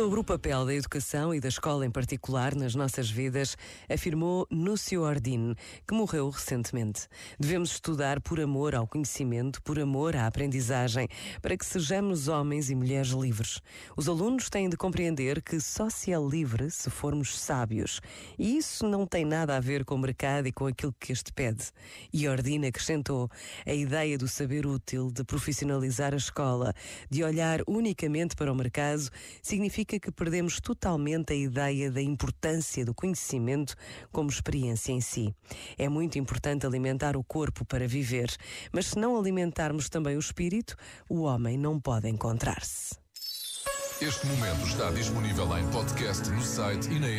Sobre o papel da educação e da escola em particular nas nossas vidas, afirmou Núcio Ordine, que morreu recentemente. Devemos estudar por amor ao conhecimento, por amor à aprendizagem, para que sejamos homens e mulheres livres. Os alunos têm de compreender que só se é livre se formos sábios. E isso não tem nada a ver com o mercado e com aquilo que este pede. E Ordine acrescentou a ideia do saber útil, de profissionalizar a escola, de olhar unicamente para o mercado, significa significa que perdemos totalmente a ideia da importância do conhecimento como experiência em si. É muito importante alimentar o corpo para viver, mas se não alimentarmos também o espírito, o homem não pode encontrar-se. Este momento está disponível em podcast no site e na.